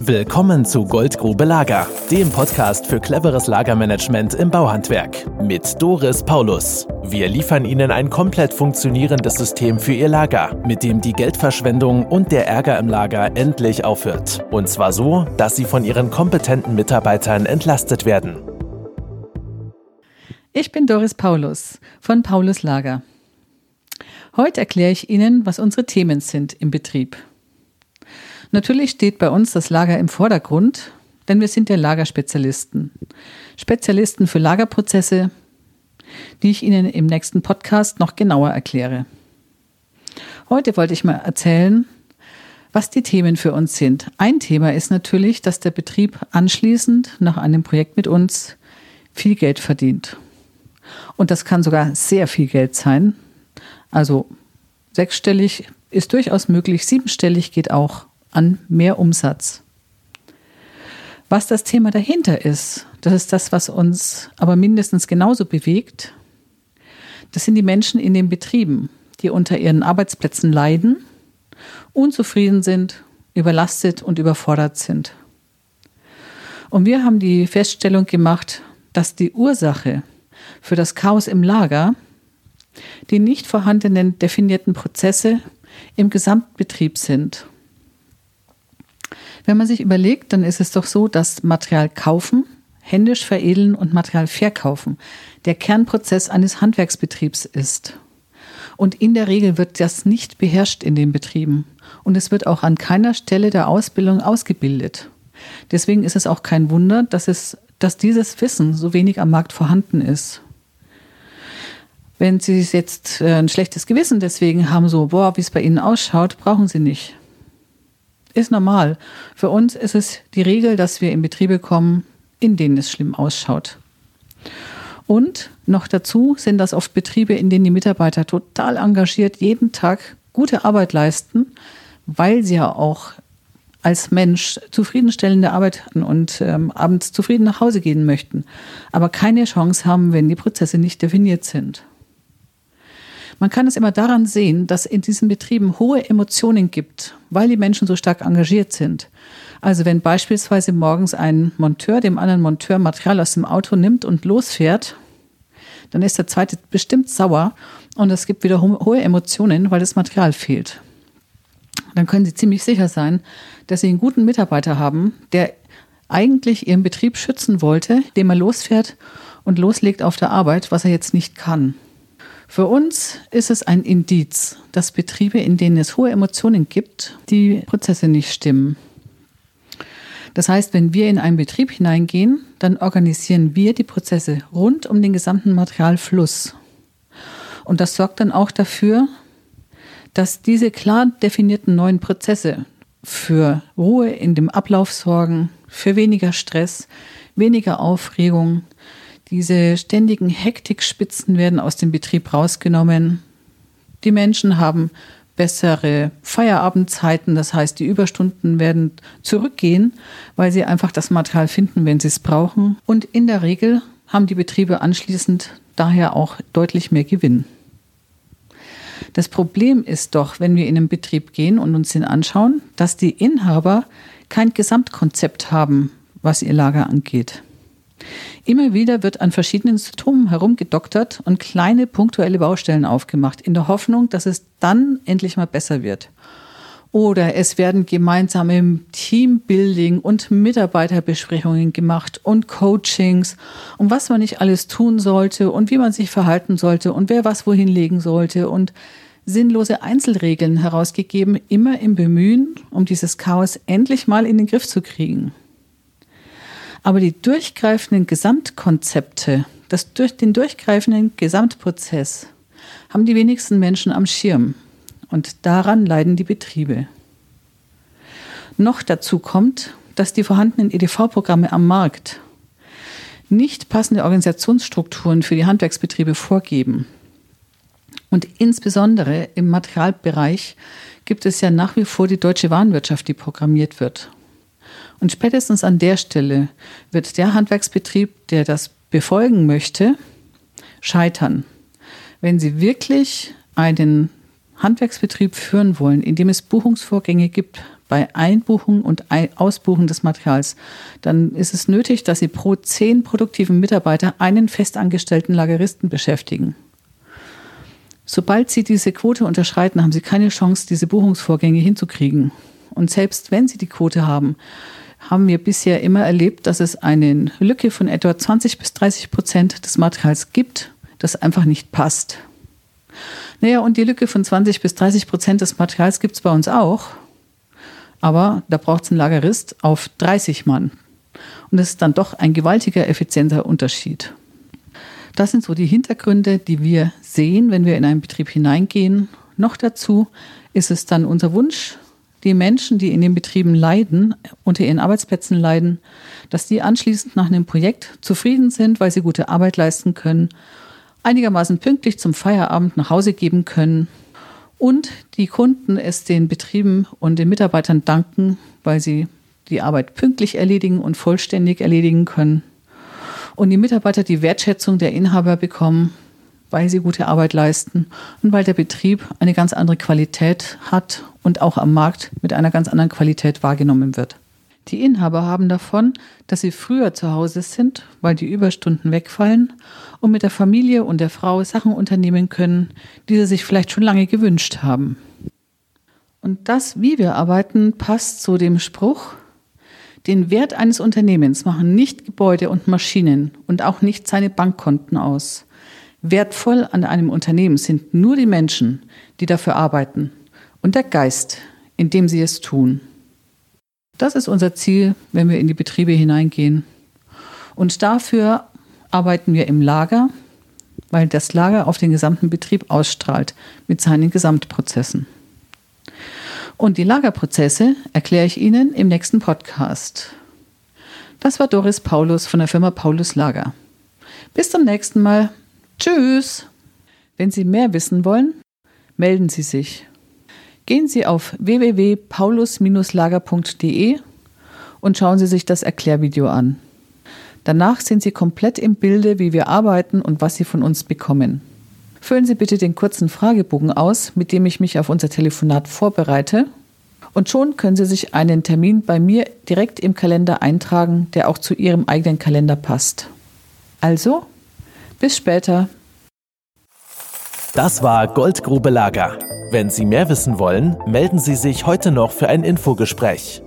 Willkommen zu Goldgrube Lager, dem Podcast für cleveres Lagermanagement im Bauhandwerk mit Doris Paulus. Wir liefern Ihnen ein komplett funktionierendes System für Ihr Lager, mit dem die Geldverschwendung und der Ärger im Lager endlich aufhört. Und zwar so, dass Sie von Ihren kompetenten Mitarbeitern entlastet werden. Ich bin Doris Paulus von Paulus Lager. Heute erkläre ich Ihnen, was unsere Themen sind im Betrieb. Natürlich steht bei uns das Lager im Vordergrund, denn wir sind ja Lagerspezialisten. Spezialisten für Lagerprozesse, die ich Ihnen im nächsten Podcast noch genauer erkläre. Heute wollte ich mal erzählen, was die Themen für uns sind. Ein Thema ist natürlich, dass der Betrieb anschließend nach einem Projekt mit uns viel Geld verdient. Und das kann sogar sehr viel Geld sein. Also sechsstellig ist durchaus möglich, siebenstellig geht auch an mehr Umsatz. Was das Thema dahinter ist, das ist das, was uns aber mindestens genauso bewegt. Das sind die Menschen in den Betrieben, die unter ihren Arbeitsplätzen leiden, unzufrieden sind, überlastet und überfordert sind. Und wir haben die Feststellung gemacht, dass die Ursache für das Chaos im Lager die nicht vorhandenen definierten Prozesse im Gesamtbetrieb sind wenn man sich überlegt, dann ist es doch so, dass Material kaufen, händisch veredeln und Material verkaufen der Kernprozess eines Handwerksbetriebs ist. Und in der Regel wird das nicht beherrscht in den Betrieben. Und es wird auch an keiner Stelle der Ausbildung ausgebildet. Deswegen ist es auch kein Wunder, dass, es, dass dieses Wissen so wenig am Markt vorhanden ist. Wenn Sie jetzt äh, ein schlechtes Gewissen deswegen haben, so, boah, wie es bei Ihnen ausschaut, brauchen Sie nicht ist normal. Für uns ist es die Regel, dass wir in Betriebe kommen, in denen es schlimm ausschaut. Und noch dazu sind das oft Betriebe, in denen die Mitarbeiter total engagiert jeden Tag gute Arbeit leisten, weil sie ja auch als Mensch zufriedenstellende arbeiten und ähm, abends zufrieden nach Hause gehen möchten, aber keine Chance haben, wenn die Prozesse nicht definiert sind. Man kann es immer daran sehen, dass in diesen Betrieben hohe Emotionen gibt, weil die Menschen so stark engagiert sind. Also wenn beispielsweise morgens ein Monteur dem anderen Monteur Material aus dem Auto nimmt und losfährt, dann ist der zweite bestimmt sauer und es gibt wieder hohe Emotionen, weil das Material fehlt. Dann können Sie ziemlich sicher sein, dass Sie einen guten Mitarbeiter haben, der eigentlich Ihren Betrieb schützen wollte, dem er losfährt und loslegt auf der Arbeit, was er jetzt nicht kann. Für uns ist es ein Indiz, dass Betriebe, in denen es hohe Emotionen gibt, die Prozesse nicht stimmen. Das heißt, wenn wir in einen Betrieb hineingehen, dann organisieren wir die Prozesse rund um den gesamten Materialfluss. Und das sorgt dann auch dafür, dass diese klar definierten neuen Prozesse für Ruhe in dem Ablauf sorgen, für weniger Stress, weniger Aufregung, diese ständigen Hektikspitzen werden aus dem Betrieb rausgenommen. Die Menschen haben bessere Feierabendzeiten, das heißt, die Überstunden werden zurückgehen, weil sie einfach das Material finden, wenn sie es brauchen. Und in der Regel haben die Betriebe anschließend daher auch deutlich mehr Gewinn. Das Problem ist doch, wenn wir in einen Betrieb gehen und uns den anschauen, dass die Inhaber kein Gesamtkonzept haben, was ihr Lager angeht. Immer wieder wird an verschiedenen Symptomen herumgedoktert und kleine punktuelle Baustellen aufgemacht, in der Hoffnung, dass es dann endlich mal besser wird. Oder es werden gemeinsame Teambuilding und Mitarbeiterbesprechungen gemacht und Coachings und was man nicht alles tun sollte und wie man sich verhalten sollte und wer was wohin legen sollte und sinnlose Einzelregeln herausgegeben, immer im Bemühen, um dieses Chaos endlich mal in den Griff zu kriegen. Aber die durchgreifenden Gesamtkonzepte, das durch den durchgreifenden Gesamtprozess haben die wenigsten Menschen am Schirm. Und daran leiden die Betriebe. Noch dazu kommt, dass die vorhandenen EDV-Programme am Markt nicht passende Organisationsstrukturen für die Handwerksbetriebe vorgeben. Und insbesondere im Materialbereich gibt es ja nach wie vor die deutsche Warenwirtschaft, die programmiert wird. Und spätestens an der Stelle wird der Handwerksbetrieb, der das befolgen möchte, scheitern. Wenn Sie wirklich einen Handwerksbetrieb führen wollen, in dem es Buchungsvorgänge gibt, bei Einbuchung und Ausbuchen des Materials, dann ist es nötig, dass Sie pro zehn produktiven Mitarbeiter einen festangestellten Lageristen beschäftigen. Sobald Sie diese Quote unterschreiten, haben Sie keine Chance, diese Buchungsvorgänge hinzukriegen. Und selbst wenn Sie die Quote haben, haben wir bisher immer erlebt, dass es eine Lücke von etwa 20 bis 30 Prozent des Materials gibt, das einfach nicht passt. Naja, und die Lücke von 20 bis 30 Prozent des Materials gibt es bei uns auch. Aber da braucht es einen Lagerist auf 30 Mann. Und das ist dann doch ein gewaltiger, effizienter Unterschied. Das sind so die Hintergründe, die wir sehen, wenn wir in einen Betrieb hineingehen. Noch dazu ist es dann unser Wunsch, die Menschen, die in den Betrieben leiden, unter ihren Arbeitsplätzen leiden, dass die anschließend nach einem Projekt zufrieden sind, weil sie gute Arbeit leisten können, einigermaßen pünktlich zum Feierabend nach Hause geben können und die Kunden es den Betrieben und den Mitarbeitern danken, weil sie die Arbeit pünktlich erledigen und vollständig erledigen können. Und die Mitarbeiter die Wertschätzung der Inhaber bekommen, weil sie gute Arbeit leisten und weil der Betrieb eine ganz andere Qualität hat und auch am Markt mit einer ganz anderen Qualität wahrgenommen wird. Die Inhaber haben davon, dass sie früher zu Hause sind, weil die Überstunden wegfallen und mit der Familie und der Frau Sachen unternehmen können, die sie sich vielleicht schon lange gewünscht haben. Und das, wie wir arbeiten, passt zu dem Spruch, den Wert eines Unternehmens machen nicht Gebäude und Maschinen und auch nicht seine Bankkonten aus. Wertvoll an einem Unternehmen sind nur die Menschen, die dafür arbeiten und der Geist, in dem sie es tun. Das ist unser Ziel, wenn wir in die Betriebe hineingehen. Und dafür arbeiten wir im Lager, weil das Lager auf den gesamten Betrieb ausstrahlt mit seinen Gesamtprozessen. Und die Lagerprozesse erkläre ich Ihnen im nächsten Podcast. Das war Doris Paulus von der Firma Paulus Lager. Bis zum nächsten Mal. Tschüss. Wenn Sie mehr wissen wollen, melden Sie sich. Gehen Sie auf www.paulus-lager.de und schauen Sie sich das Erklärvideo an. Danach sind Sie komplett im Bilde, wie wir arbeiten und was Sie von uns bekommen. Füllen Sie bitte den kurzen Fragebogen aus, mit dem ich mich auf unser Telefonat vorbereite. Und schon können Sie sich einen Termin bei mir direkt im Kalender eintragen, der auch zu Ihrem eigenen Kalender passt. Also, bis später. Das war Goldgrube Lager. Wenn Sie mehr wissen wollen, melden Sie sich heute noch für ein Infogespräch.